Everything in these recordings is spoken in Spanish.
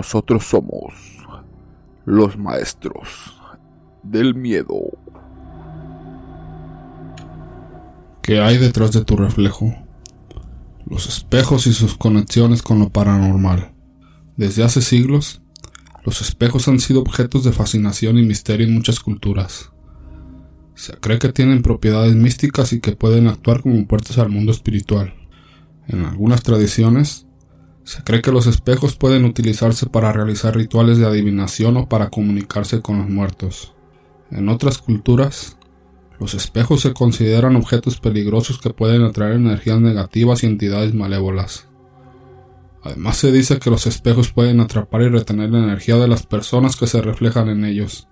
Nosotros somos los maestros del miedo. ¿Qué hay detrás de tu reflejo? Los espejos y sus conexiones con lo paranormal. Desde hace siglos, los espejos han sido objetos de fascinación y misterio en muchas culturas. Se cree que tienen propiedades místicas y que pueden actuar como puertas al mundo espiritual. En algunas tradiciones, se cree que los espejos pueden utilizarse para realizar rituales de adivinación o para comunicarse con los muertos. En otras culturas, los espejos se consideran objetos peligrosos que pueden atraer energías negativas y entidades malévolas. Además se dice que los espejos pueden atrapar y retener la energía de las personas que se reflejan en ellos,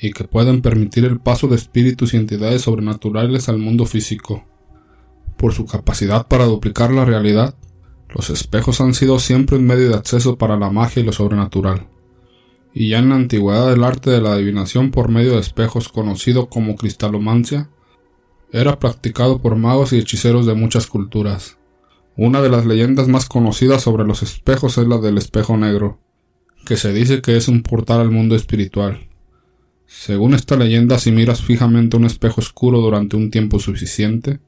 y que pueden permitir el paso de espíritus y entidades sobrenaturales al mundo físico. Por su capacidad para duplicar la realidad, los espejos han sido siempre un medio de acceso para la magia y lo sobrenatural. Y ya en la antigüedad el arte de la adivinación por medio de espejos conocido como cristalomancia era practicado por magos y hechiceros de muchas culturas. Una de las leyendas más conocidas sobre los espejos es la del espejo negro, que se dice que es un portal al mundo espiritual. Según esta leyenda, si miras fijamente un espejo oscuro durante un tiempo suficiente,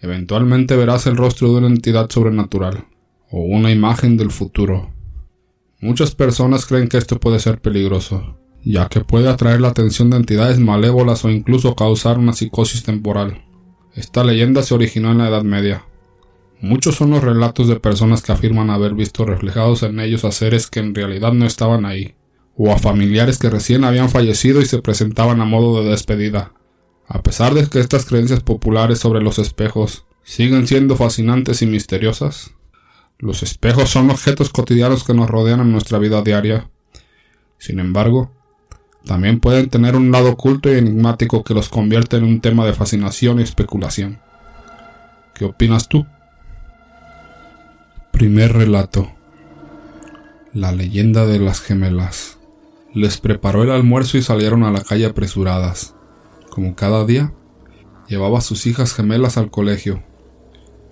Eventualmente verás el rostro de una entidad sobrenatural, o una imagen del futuro. Muchas personas creen que esto puede ser peligroso, ya que puede atraer la atención de entidades malévolas o incluso causar una psicosis temporal. Esta leyenda se originó en la Edad Media. Muchos son los relatos de personas que afirman haber visto reflejados en ellos a seres que en realidad no estaban ahí, o a familiares que recién habían fallecido y se presentaban a modo de despedida. A pesar de que estas creencias populares sobre los espejos siguen siendo fascinantes y misteriosas, los espejos son objetos cotidianos que nos rodean en nuestra vida diaria. Sin embargo, también pueden tener un lado oculto y enigmático que los convierte en un tema de fascinación y especulación. ¿Qué opinas tú? Primer relato. La leyenda de las gemelas. Les preparó el almuerzo y salieron a la calle apresuradas como cada día, llevaba a sus hijas gemelas al colegio.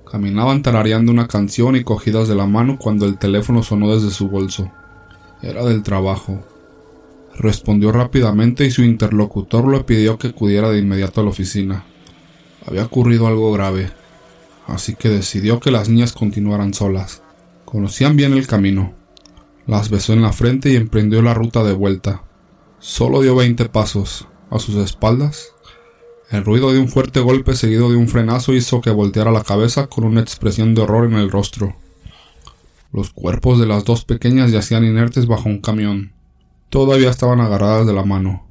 Caminaban tarareando una canción y cogidas de la mano cuando el teléfono sonó desde su bolso. Era del trabajo. Respondió rápidamente y su interlocutor le pidió que acudiera de inmediato a la oficina. Había ocurrido algo grave, así que decidió que las niñas continuaran solas. Conocían bien el camino. Las besó en la frente y emprendió la ruta de vuelta. Solo dio veinte pasos. A sus espaldas el ruido de un fuerte golpe seguido de un frenazo hizo que volteara la cabeza con una expresión de horror en el rostro. Los cuerpos de las dos pequeñas yacían inertes bajo un camión. Todavía estaban agarradas de la mano.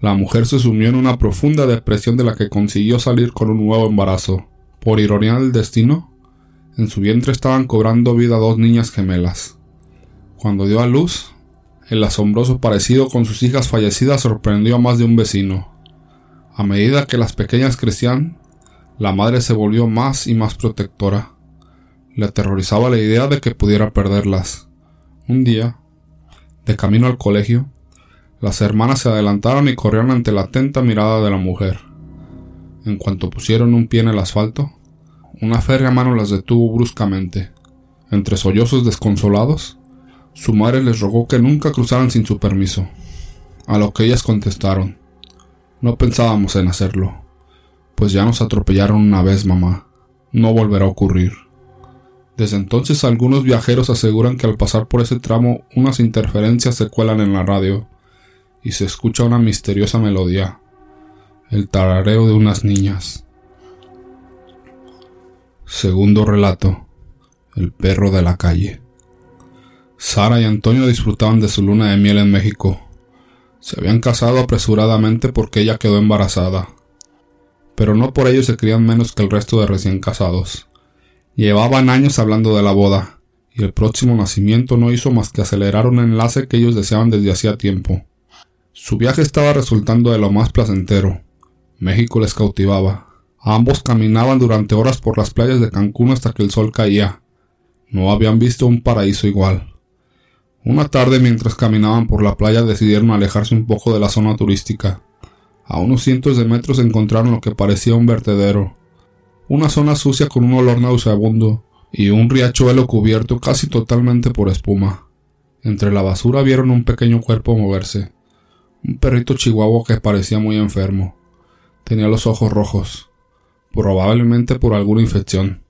La mujer se sumió en una profunda depresión de la que consiguió salir con un nuevo embarazo. Por ironía del destino, en su vientre estaban cobrando vida dos niñas gemelas. Cuando dio a luz, el asombroso parecido con sus hijas fallecidas sorprendió a más de un vecino. A medida que las pequeñas crecían, la madre se volvió más y más protectora. Le aterrorizaba la idea de que pudiera perderlas. Un día, de camino al colegio, las hermanas se adelantaron y corrieron ante la atenta mirada de la mujer. En cuanto pusieron un pie en el asfalto, una férrea mano las detuvo bruscamente. Entre sollozos desconsolados, su madre les rogó que nunca cruzaran sin su permiso, a lo que ellas contestaron no pensábamos en hacerlo. Pues ya nos atropellaron una vez, mamá. No volverá a ocurrir. Desde entonces algunos viajeros aseguran que al pasar por ese tramo unas interferencias se cuelan en la radio y se escucha una misteriosa melodía, el tarareo de unas niñas. Segundo relato, el perro de la calle. Sara y Antonio disfrutaban de su luna de miel en México se habían casado apresuradamente porque ella quedó embarazada. Pero no por ello se creían menos que el resto de recién casados. Llevaban años hablando de la boda, y el próximo nacimiento no hizo más que acelerar un enlace que ellos deseaban desde hacía tiempo. Su viaje estaba resultando de lo más placentero. México les cautivaba. Ambos caminaban durante horas por las playas de Cancún hasta que el sol caía. No habían visto un paraíso igual. Una tarde mientras caminaban por la playa decidieron alejarse un poco de la zona turística. A unos cientos de metros encontraron lo que parecía un vertedero. Una zona sucia con un olor nauseabundo y un riachuelo cubierto casi totalmente por espuma. Entre la basura vieron un pequeño cuerpo moverse. Un perrito chihuahua que parecía muy enfermo. Tenía los ojos rojos, probablemente por alguna infección.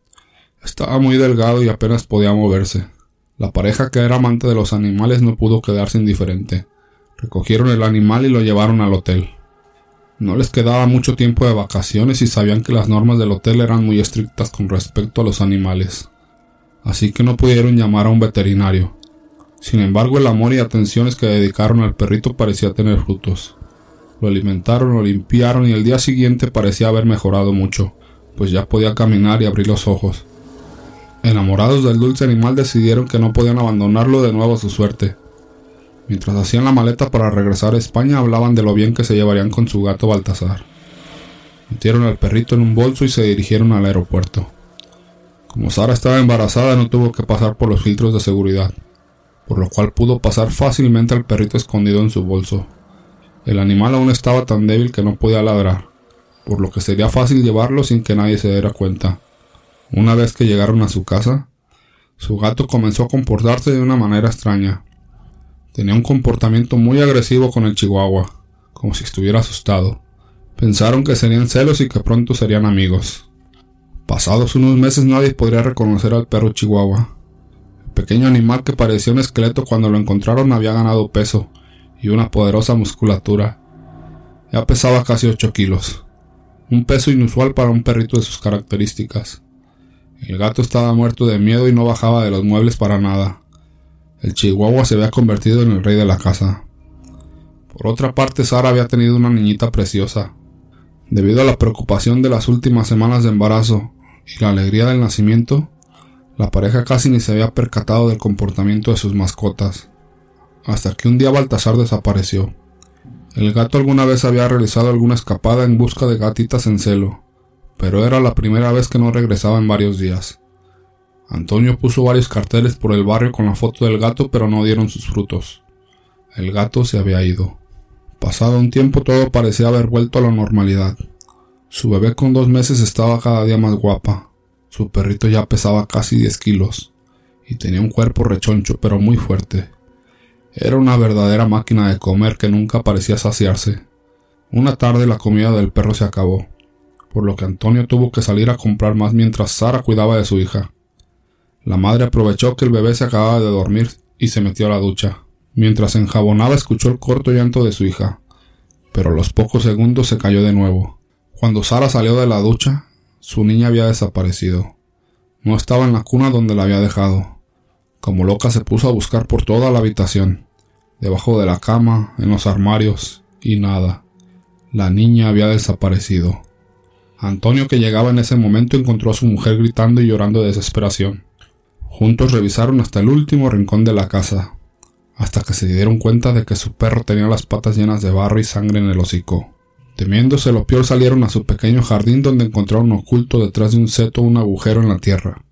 Estaba muy delgado y apenas podía moverse. La pareja que era amante de los animales no pudo quedarse indiferente. Recogieron el animal y lo llevaron al hotel. No les quedaba mucho tiempo de vacaciones y sabían que las normas del hotel eran muy estrictas con respecto a los animales. Así que no pudieron llamar a un veterinario. Sin embargo, el amor y atenciones que dedicaron al perrito parecía tener frutos. Lo alimentaron, lo limpiaron y el día siguiente parecía haber mejorado mucho, pues ya podía caminar y abrir los ojos. Enamorados del dulce animal decidieron que no podían abandonarlo de nuevo a su suerte, Mientras hacían la maleta para regresar a España hablaban de lo bien que se llevarían con su gato Baltasar. Metieron al perrito en un bolso y se dirigieron al aeropuerto. Como Sara estaba embarazada no tuvo que pasar por los filtros de seguridad, por lo cual pudo pasar fácilmente al perrito escondido en su bolso. El animal aún estaba tan débil que no podía ladrar, por lo que sería fácil llevarlo sin que nadie se diera cuenta. Una vez que llegaron a su casa, su gato comenzó a comportarse de una manera extraña, Tenía un comportamiento muy agresivo con el chihuahua, como si estuviera asustado. Pensaron que serían celos y que pronto serían amigos. Pasados unos meses nadie podría reconocer al perro chihuahua. El pequeño animal que parecía un esqueleto cuando lo encontraron había ganado peso y una poderosa musculatura. Ya pesaba casi 8 kilos, un peso inusual para un perrito de sus características. El gato estaba muerto de miedo y no bajaba de los muebles para nada. El chihuahua se había convertido en el rey de la casa. Por otra parte, Sara había tenido una niñita preciosa. Debido a la preocupación de las últimas semanas de embarazo y la alegría del nacimiento, la pareja casi ni se había percatado del comportamiento de sus mascotas, hasta que un día Baltasar desapareció. El gato alguna vez había realizado alguna escapada en busca de gatitas en celo, pero era la primera vez que no regresaba en varios días. Antonio puso varios carteles por el barrio con la foto del gato, pero no dieron sus frutos. El gato se había ido. Pasado un tiempo todo parecía haber vuelto a la normalidad. Su bebé con dos meses estaba cada día más guapa. Su perrito ya pesaba casi 10 kilos y tenía un cuerpo rechoncho pero muy fuerte. Era una verdadera máquina de comer que nunca parecía saciarse. Una tarde la comida del perro se acabó, por lo que Antonio tuvo que salir a comprar más mientras Sara cuidaba de su hija. La madre aprovechó que el bebé se acababa de dormir y se metió a la ducha. Mientras enjabonaba escuchó el corto llanto de su hija, pero a los pocos segundos se cayó de nuevo. Cuando Sara salió de la ducha, su niña había desaparecido. No estaba en la cuna donde la había dejado. Como loca se puso a buscar por toda la habitación, debajo de la cama, en los armarios, y nada. La niña había desaparecido. Antonio que llegaba en ese momento encontró a su mujer gritando y llorando de desesperación. Juntos revisaron hasta el último rincón de la casa, hasta que se dieron cuenta de que su perro tenía las patas llenas de barro y sangre en el hocico. Temiéndose lo peor salieron a su pequeño jardín donde encontraron oculto detrás de un seto un agujero en la tierra,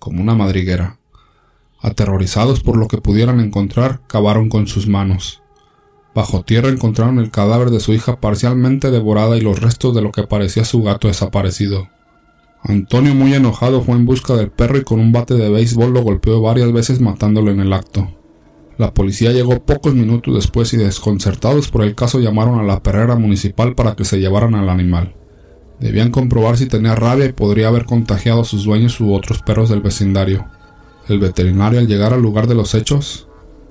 como una madriguera. Aterrorizados por lo que pudieran encontrar, cavaron con sus manos. Bajo tierra encontraron el cadáver de su hija parcialmente devorada y los restos de lo que parecía su gato desaparecido. Antonio, muy enojado, fue en busca del perro y con un bate de béisbol lo golpeó varias veces matándolo en el acto. La policía llegó pocos minutos después y desconcertados por el caso llamaron a la perrera municipal para que se llevaran al animal. Debían comprobar si tenía rabia y podría haber contagiado a sus dueños u otros perros del vecindario. El veterinario al llegar al lugar de los hechos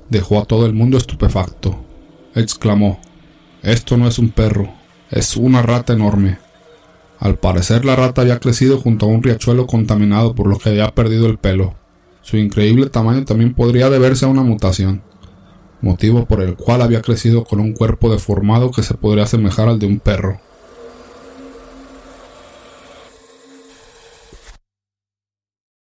dejó a todo el mundo estupefacto. Exclamó, Esto no es un perro, es una rata enorme. Al parecer la rata había crecido junto a un riachuelo contaminado por lo que había perdido el pelo. Su increíble tamaño también podría deberse a una mutación, motivo por el cual había crecido con un cuerpo deformado que se podría asemejar al de un perro.